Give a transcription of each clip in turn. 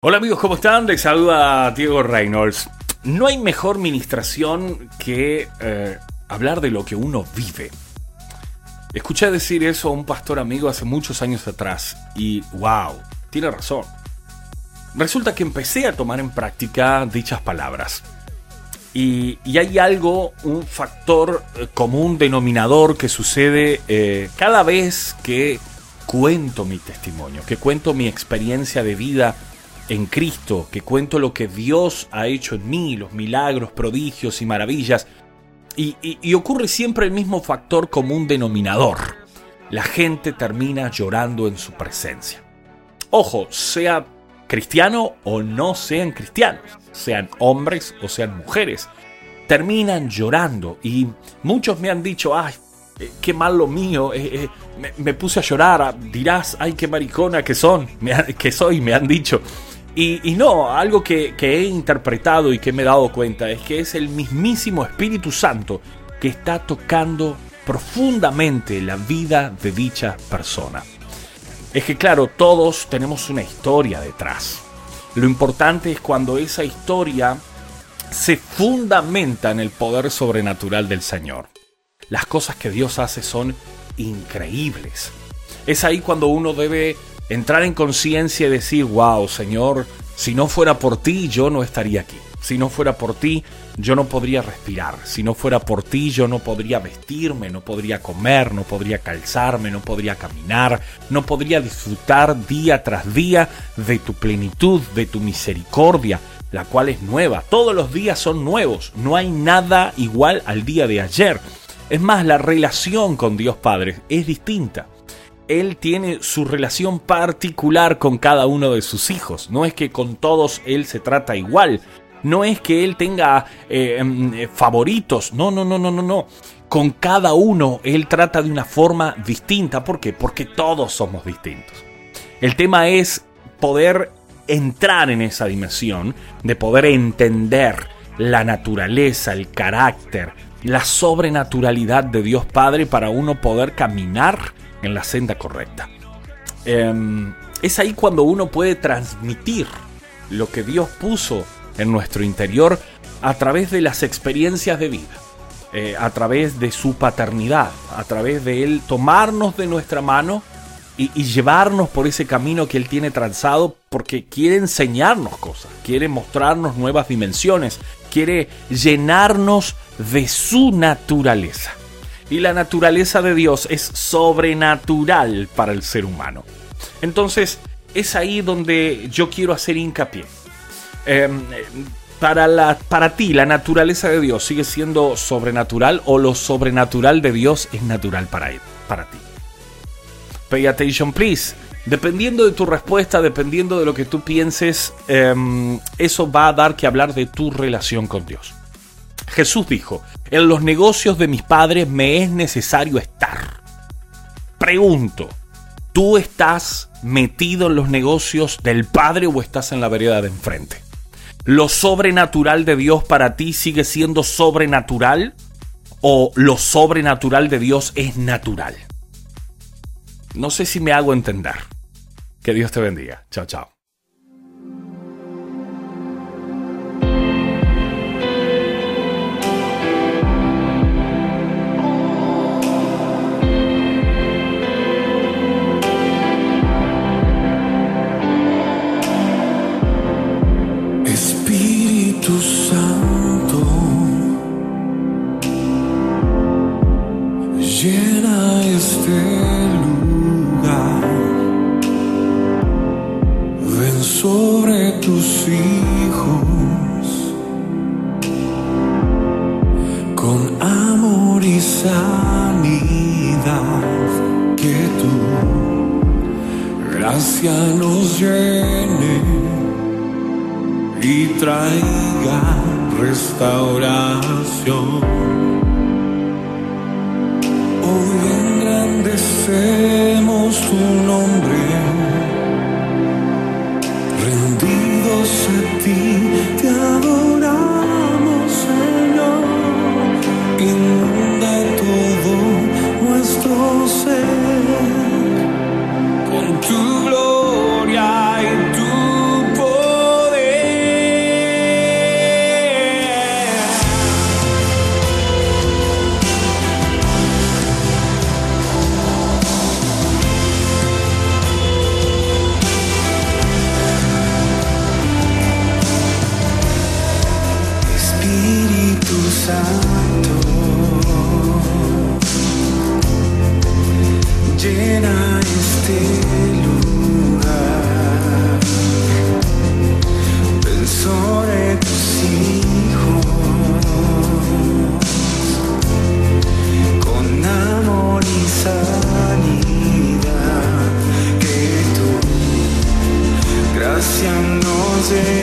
Hola amigos, ¿cómo están? Les saluda Diego Reynolds. No hay mejor ministración que eh, hablar de lo que uno vive. Escuché decir eso a un pastor amigo hace muchos años atrás y wow, tiene razón. Resulta que empecé a tomar en práctica dichas palabras. Y, hay algo, un factor eh, común denominador que sucede eh, cada vez que cuento mi testimonio, que cuento mi experiencia de vida en Cristo, que cuento lo que Dios ha hecho en mí, los milagros, prodigios y maravillas. Y, ocurre siempre el mismo factor común denominador. La gente termina llorando en su presencia. Ojo, sea cristiano o no sean cristianos, sean hombres o sean mujeres, terminan llorando. Y muchos me han dicho, ay, eh, qué mal lo mío, eh, eh, me, puse a llorar, dirás, ay, qué maricona que son, que soy, me han dicho. Y, no, algo que, he interpretado y que me he dado cuenta es que es el mismísimo Espíritu Santo que está tocando profundamente la vida de dicha persona. Es que claro, todos tenemos una historia detrás. Lo importante es cuando esa historia se fundamenta en el poder sobrenatural del Señor. Las cosas que Dios hace son increíbles. Es ahí cuando uno debe entrar en conciencia y decir, wow, Señor, si no fuera por ti, yo no estaría aquí. Si no fuera por ti, yo no podría respirar. Si no fuera por ti, yo no podría vestirme, no podría comer, no podría calzarme, no podría caminar, no podría disfrutar día tras día de tu plenitud, de tu misericordia, la cual es nueva. Todos los días son nuevos. No hay nada igual al día de ayer. Es más, la relación con Dios Padre es distinta. Él tiene su relación particular con cada uno de sus hijos. No es que con todos Él se trata igual. No es que Él tenga eh, em, eh, favoritos. No, no, no, no, no, no. Con cada uno Él trata de una forma distinta. ¿Por qué? Porque todos somos distintos. El tema es poder entrar en esa dimensión, de poder entender la naturaleza, el carácter, la sobrenaturalidad de Dios Padre para uno poder caminar en la senda correcta. Em, es ahí cuando uno puede transmitir lo que Dios puso en nuestro interior a través de las experiencias de vida, eh, a través de su paternidad, a través de Él tomarnos de nuestra mano y, y, llevarnos por ese camino que Él tiene trazado porque quiere enseñarnos cosas, quiere mostrarnos nuevas dimensiones, quiere llenarnos de su naturaleza. Y la naturaleza de Dios es sobrenatural para el ser humano. Entonces, es ahí donde yo quiero hacer hincapié. Em, para, la, para ti, la naturaleza de Dios sigue siendo sobrenatural o lo sobrenatural de Dios es natural para, ti. Pay attention, please. Dependiendo de tu respuesta, dependiendo de lo que tú pienses, em, eso va a dar que hablar de tu relación con Dios. Jesús dijo, en los negocios de mis padres me es necesario estar. Pregunto, ¿tú estás metido en los negocios del Padre o estás en la vereda de enfrente? ¿Lo sobrenatural de Dios para ti sigue siendo sobrenatural o lo sobrenatural de Dios es natural? No sé si me hago entender. Que Dios te bendiga. Chao, chao. Que tu gracia nos llene y traiga restauración. Hoy engrandecemos tu nombre, llena este lugar. Pensó de tus hijos con amor y sanidad que tu gracia nos llena.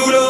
Ser.